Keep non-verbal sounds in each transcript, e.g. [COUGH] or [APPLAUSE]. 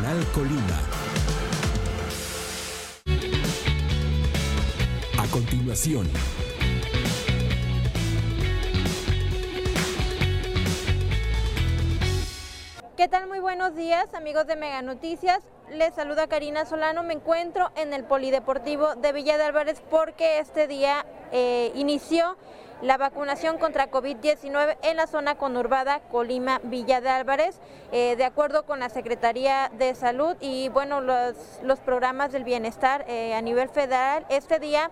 Canal Colima. A continuación, ¿Qué tal? Muy buenos días, amigos de Mega Noticias. Les saluda Karina Solano. Me encuentro en el Polideportivo de Villa de Álvarez porque este día eh, inició la vacunación contra COVID-19 en la zona conurbada Colima Villa de Álvarez, eh, de acuerdo con la Secretaría de Salud y bueno, los, los programas del bienestar eh, a nivel federal. Este día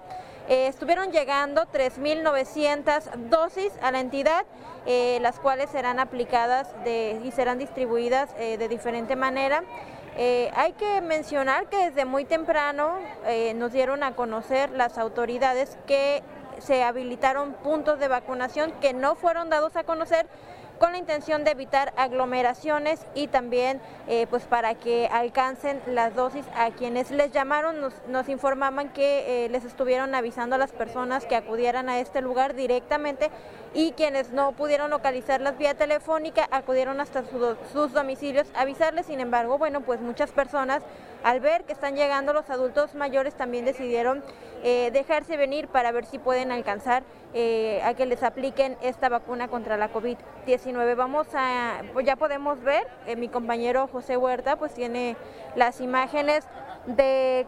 eh, estuvieron llegando 3.900 dosis a la entidad, eh, las cuales serán aplicadas y serán distribuidas eh, de diferente manera. hay que mencionar que desde muy temprano nos dieron a conocer las autoridades que se habilitaron puntos de vacunación que no fueron dados a conocer con la intención de evitar aglomeraciones y también eh, pues para que alcancen las dosis a quienes les llamaron, nos, informaban que eh, les estuvieron avisando a las personas que acudieran a este lugar directamente y quienes no pudieron localizarlas vía telefónica acudieron hasta sus domicilios a avisarles, sin embargo, bueno, pues muchas personas al ver que están llegando los adultos mayores también decidieron eh, dejarse venir para ver si pueden alcanzar eh, a que les apliquen esta vacuna contra la COVID-19. Vamos a, pues ya podemos ver, eh, mi compañero José Huerta pues tiene las imágenes de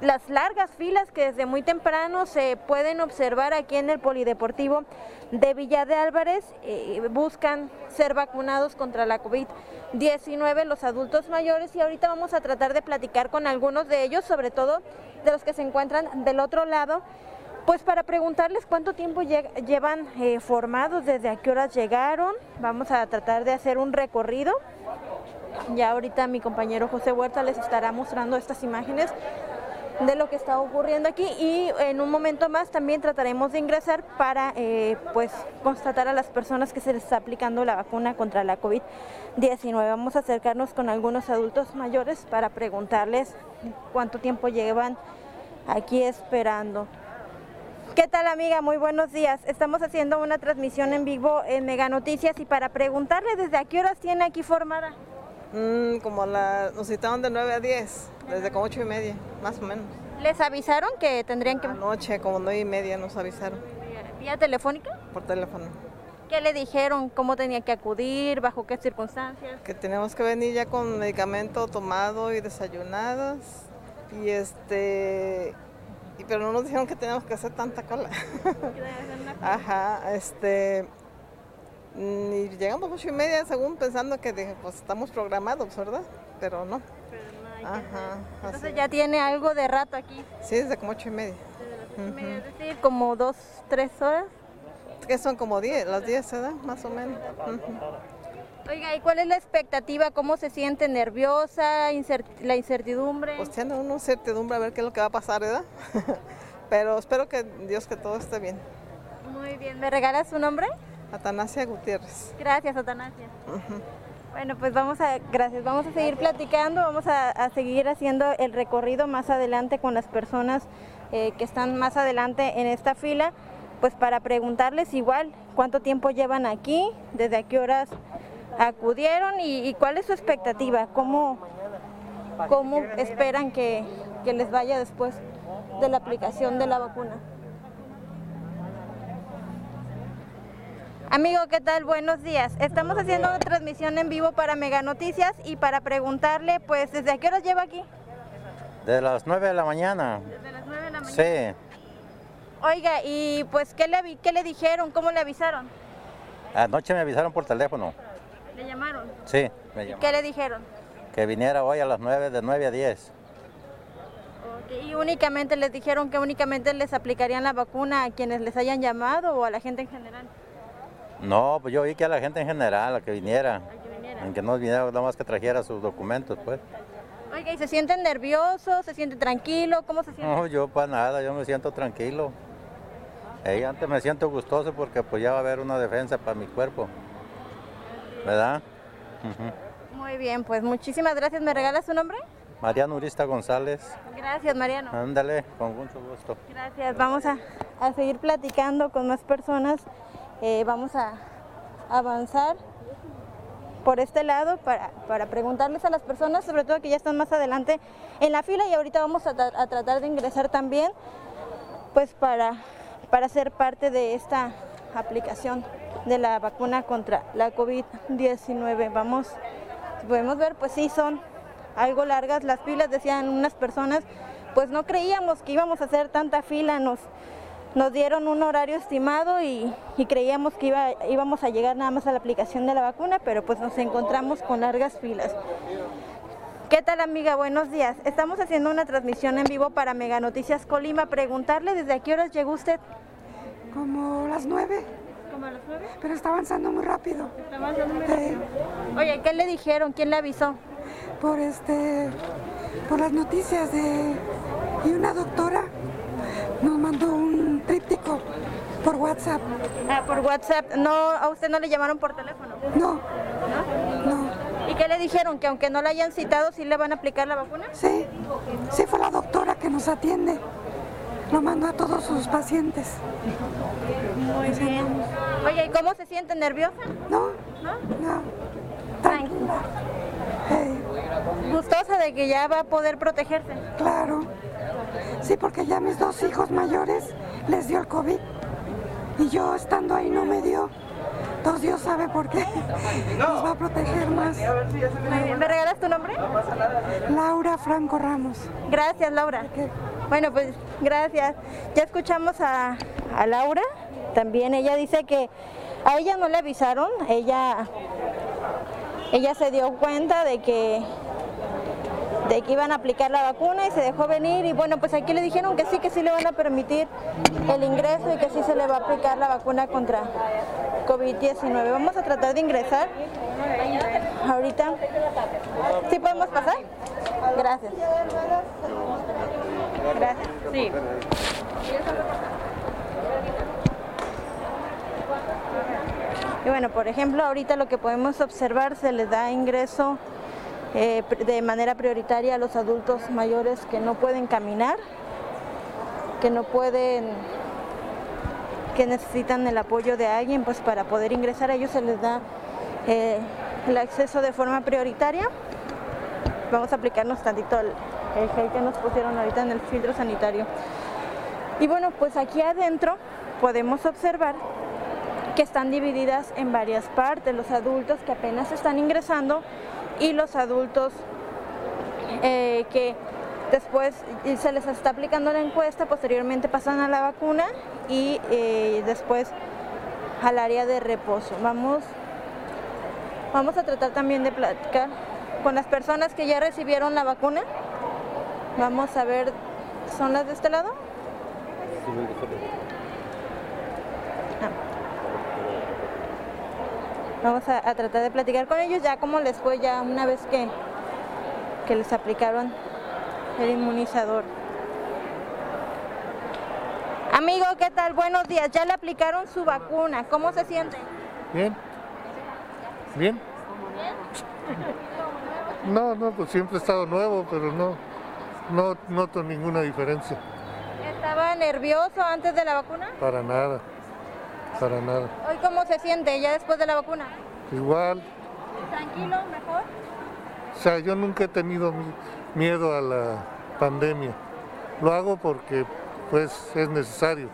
las largas filas que desde muy temprano se pueden observar aquí en el Polideportivo de Villa de Álvarez, eh, buscan ser vacunados contra la COVID-19 los adultos mayores y ahorita vamos a tratar de platicar con algunos de ellos, sobre todo de los que se encuentran del otro lado pues para preguntarles cuánto tiempo llevan eh, formados, desde a qué horas llegaron, vamos a tratar de hacer un recorrido. Ya ahorita mi compañero José Huerta les estará mostrando estas imágenes de lo que está ocurriendo aquí y en un momento más también trataremos de ingresar para eh, pues constatar a las personas que se les está aplicando la vacuna contra la COVID-19. Vamos a acercarnos con algunos adultos mayores para preguntarles cuánto tiempo llevan aquí esperando. ¿Qué tal amiga? Muy buenos días. Estamos haciendo una transmisión en vivo en Mega Noticias y para preguntarle desde a qué horas tiene aquí formada. Mm, como la, nos citaron de 9 a 10, desde como 8 y media, más o menos. ¿Les avisaron que tendrían que...? Anoche, como 9 y media nos avisaron. ¿Vía telefónica? Por teléfono. ¿Qué le dijeron? ¿Cómo tenía que acudir? ¿Bajo qué circunstancias? Que tenemos que venir ya con medicamento tomado y desayunados. Y este pero no nos dijeron que teníamos que hacer tanta cola. Ajá, este. Y llegamos a ocho y media, según pensando que dije, pues estamos programados, ¿verdad? Pero no. Pero no Ajá. Entonces ya tiene algo de rato aquí. Sí, desde como ocho y media. Es decir, como dos, tres horas. Que son como diez, las diez, ¿verdad? Más o menos. Oiga, ¿y cuál es la expectativa? ¿Cómo se siente? ¿Nerviosa? ¿La incertidumbre? Pues tiene una incertidumbre a ver qué es lo que va a pasar, ¿verdad? [LAUGHS] Pero espero que Dios que todo esté bien. Muy bien, ¿me regalas su nombre? Atanasia Gutiérrez. Gracias, Atanasia. Bueno, pues vamos a, gracias, vamos a seguir platicando, vamos a, seguir haciendo el recorrido más adelante con las personas eh, que están más adelante en esta fila, pues para preguntarles igual cuánto tiempo llevan aquí, desde a qué horas acudieron y, cuál es su expectativa, cómo, cómo esperan que, les vaya después de la aplicación de la vacuna. Amigo, ¿qué tal? Buenos días. Estamos haciendo una transmisión en vivo para Mega Noticias y para preguntarle, pues, ¿desde qué hora lleva aquí? De las 9 de la mañana. ¿Desde las 9 de la mañana? Sí. Oiga, y pues, ¿qué le, qué le dijeron? ¿Cómo le avisaron? Anoche me avisaron por teléfono. ¿Le llamaron? Sí, me llamaron. ¿Qué le dijeron? Que viniera hoy a las 9, de 9 a 10. ¿Y únicamente les dijeron que únicamente les aplicarían la vacuna a quienes les hayan llamado o a la gente en general? No, pues yo vi que a la gente en general, a que viniera. A que viniera. En que no viniera, nada más que trajera sus documentos, pues. Oiga, ¿y se sienten nerviosos? ¿Se siente tranquilo? ¿Cómo se siente? No, yo para nada, yo me siento tranquilo. Antes me siento gustoso porque pues ya va a haber una defensa para mi cuerpo. ¿Verdad? Muy bien, pues muchísimas gracias. ¿Me regalas su nombre? Mariano Urista González. Gracias, Mariano. Ándale, con mucho gusto. Gracias. Vamos a, seguir platicando con más personas. Eh, vamos a avanzar. por este lado para, para preguntarles a las personas, sobre todo que ya están más adelante en la fila y ahorita vamos a, a tratar de ingresar también, pues para, para ser parte de esta aplicación de la vacuna contra la COVID-19. Vamos, podemos ver, pues sí, son algo largas las filas, decían unas personas, pues no creíamos que íbamos a hacer tanta fila, nos, nos dieron un horario estimado y, creíamos que iba, íbamos a llegar nada más a la aplicación de la vacuna, pero pues nos encontramos con largas filas. ¿Qué tal amiga? Buenos días. Estamos haciendo una transmisión en vivo para Mega Noticias Colima. Preguntarle desde a qué horas llegó usted. Como las nueve. ¿Como a las nueve? Pero está avanzando muy rápido. Está avanzando muy rápido. Oye, ¿qué le dijeron? ¿Quién le avisó? Por este, por las noticias de y una doctora nos mandó un tríptico por WhatsApp. Ah, por WhatsApp. No, a usted no le llamaron por teléfono. No. ¿No? No. ¿Y qué le dijeron? ¿Que aunque no la hayan citado, sí le van a aplicar la vacuna? Sí, sí fue la doctora que nos atiende. Lo mandó a todos sus pacientes. Muy bien. Oye, ¿y cómo se siente? ¿Nerviosa? No. ¿No? No. Tranquila. Hey. ¿Gustosa de que ya va a poder protegerse? Claro. Sí, porque ya mis dos hijos mayores les dio el COVID. Y yo estando ahí no me dio. Entonces Dios sabe por qué. Nos va a proteger más. Muy bien. ¿Me regalas tu nombre? Laura Franco Ramos. Gracias, Laura. Bueno, pues gracias. Ya escuchamos a, a Laura. También ella dice que a ella no le avisaron. Ella, ella se dio cuenta de que de que iban a aplicar la vacuna y se dejó venir y bueno, pues aquí le dijeron que sí, que sí le van a permitir el ingreso y que sí se le va a aplicar la vacuna contra COVID-19. Vamos a tratar de ingresar ahorita. ¿Sí podemos pasar? Gracias. Gracias. Sí. Y bueno, por ejemplo, ahorita lo que podemos observar se les da ingreso eh, de manera prioritaria a los adultos mayores que no pueden caminar, que no pueden, que necesitan el apoyo de alguien, pues para poder ingresar a ellos se les da eh, el acceso de forma prioritaria. Vamos a aplicarnos tantito el, el gel que nos pusieron ahorita en el filtro sanitario. Y bueno, pues aquí adentro podemos observar que están divididas en varias partes, los adultos que apenas están ingresando y los adultos eh, que después se les está aplicando la encuesta, posteriormente pasan a la vacuna y eh, después al área de reposo. Vamos, vamos a tratar también de platicar con las personas que ya recibieron la vacuna. Vamos a ver, ¿son las de este lado? Vamos a, a, tratar de platicar con ellos ya como les fue ya una vez que, que les aplicaron el inmunizador. Amigo, ¿qué tal? Buenos días. Ya le aplicaron su vacuna. ¿Cómo se siente? Bien. Bien. No, no, pues siempre he estado nuevo, pero no, no noto ninguna diferencia. ¿Estaba nervioso antes de la vacuna? Para nada, para nada. ¿Hoy cómo se siente ya después de la vacuna? Igual. ¿Tranquilo, mejor? O sea, yo nunca he tenido miedo a la pandemia. Lo hago porque pues es necesario,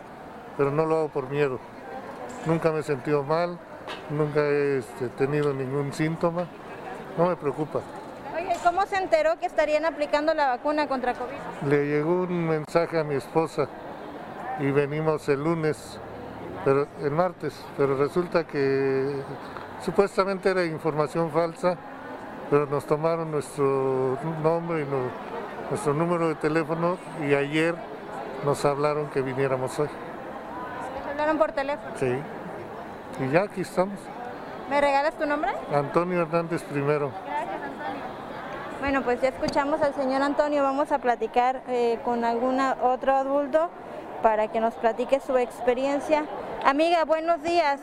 pero no lo hago por miedo. Nunca me he sentido mal, nunca he este, tenido ningún síntoma, no me preocupa. ¿Cómo se enteró que estarían aplicando la vacuna contra COVID? Le llegó un mensaje a mi esposa y venimos el lunes, pero el martes, pero resulta que supuestamente era información falsa, pero nos tomaron nuestro nombre y no, nuestro número de teléfono y ayer nos hablaron que viniéramos hoy. ¿Les hablaron por teléfono? Sí. Y ya aquí estamos. ¿Me regalas tu nombre? Antonio Hernández primero. Bueno, pues ya escuchamos al señor Antonio. Vamos a platicar eh, con algún otro adulto para que nos platique su experiencia. Amiga, buenos días.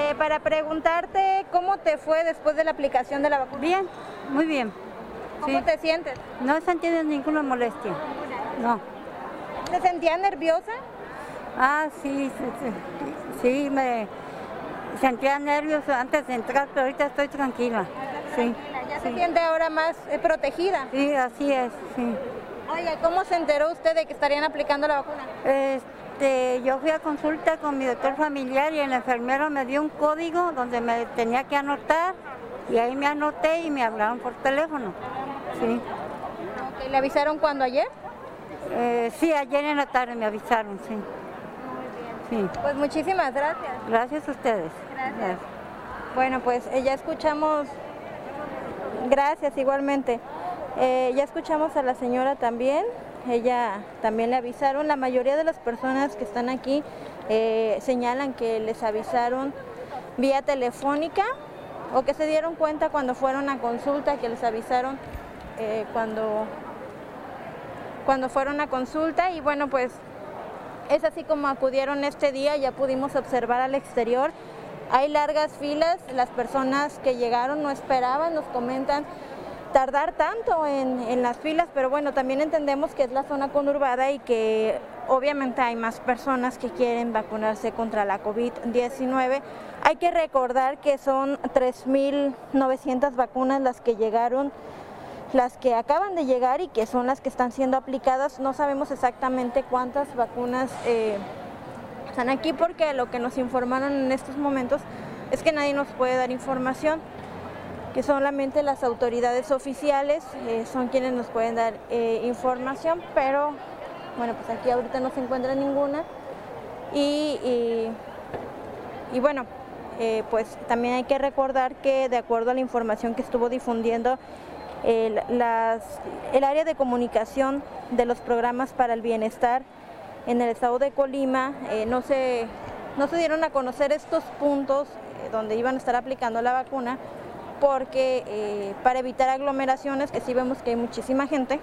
Eh, para preguntarte cómo te fue después de la aplicación de la vacuna. Bien, muy bien. ¿Cómo Sí. te sientes? No sentido ninguna molestia. No. ¿Te sentías nerviosa? Ah, sí, sí, sí, me, Sentía nervios antes de entrar, pero ahorita estoy tranquila. Sí. ¿Ya se siente ahora más eh, protegida? Sí, así es, sí. Oiga, ¿cómo se enteró usted de que estarían aplicando la vacuna? Este, yo fui a consulta con mi doctor familiar y el enfermero me dio un código donde me tenía que anotar y ahí me anoté y me hablaron por teléfono. Sí. ¿Le avisaron cuándo ayer? Eh, sí, ayer en la tarde me avisaron, sí. Sí. Pues muchísimas gracias. Gracias a ustedes. Gracias. Bueno, pues eh, ya escuchamos, gracias igualmente. Eh, ya escuchamos a la señora también, ella también le avisaron, la mayoría de las personas que están aquí eh, señalan que les avisaron vía telefónica o que se dieron cuenta cuando fueron a consulta, que les avisaron eh, cuando, cuando fueron a consulta y bueno pues es así como acudieron este día, ya pudimos observar al exterior. Hay largas filas, las personas que llegaron no esperaban, nos comentan tardar tanto en, las filas, pero bueno, también entendemos que es la zona conurbada y que obviamente hay más personas que quieren vacunarse contra la COVID-19. Hay que recordar que son 3.900 vacunas las que llegaron, las que acaban de llegar y que son las que están siendo aplicadas. No sabemos exactamente cuántas vacunas eh, están aquí porque lo que nos informaron en estos momentos es que nadie nos puede dar información que solamente las autoridades oficiales eh, son quienes nos pueden dar eh, información, pero bueno, pues aquí ahorita no se encuentra ninguna. Y, y, bueno, eh, pues también hay que recordar que de acuerdo a la información que estuvo difundiendo el área de comunicación de los programas para el bienestar en el estado de Colima, no, se, no se dieron a conocer estos puntos donde iban a estar aplicando la vacuna, porque eh, para evitar aglomeraciones, que sí vemos que hay muchísima gente,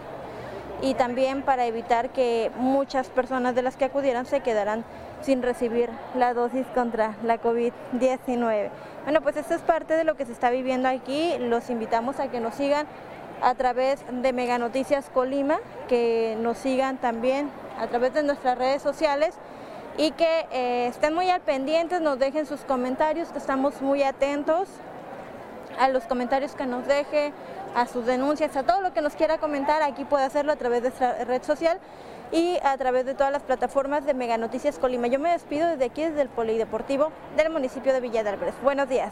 y también para evitar que muchas personas de las que acudieran se quedaran sin recibir la dosis contra la COVID-19. Bueno, pues esto es parte de lo que se está viviendo aquí. Los invitamos a que nos sigan a través de Mega Noticias Colima, que nos sigan también a través de nuestras redes sociales y que eh, estén muy al pendientes, nos dejen sus comentarios, que estamos muy atentos a los comentarios que nos deje, a sus denuncias, a todo lo que nos quiera comentar, aquí puede hacerlo a través de esta red social y a través de todas las plataformas de Mega Noticias Colima. Yo me despido desde aquí, desde el Polideportivo del municipio de Villa de Álvarez. Buenos días.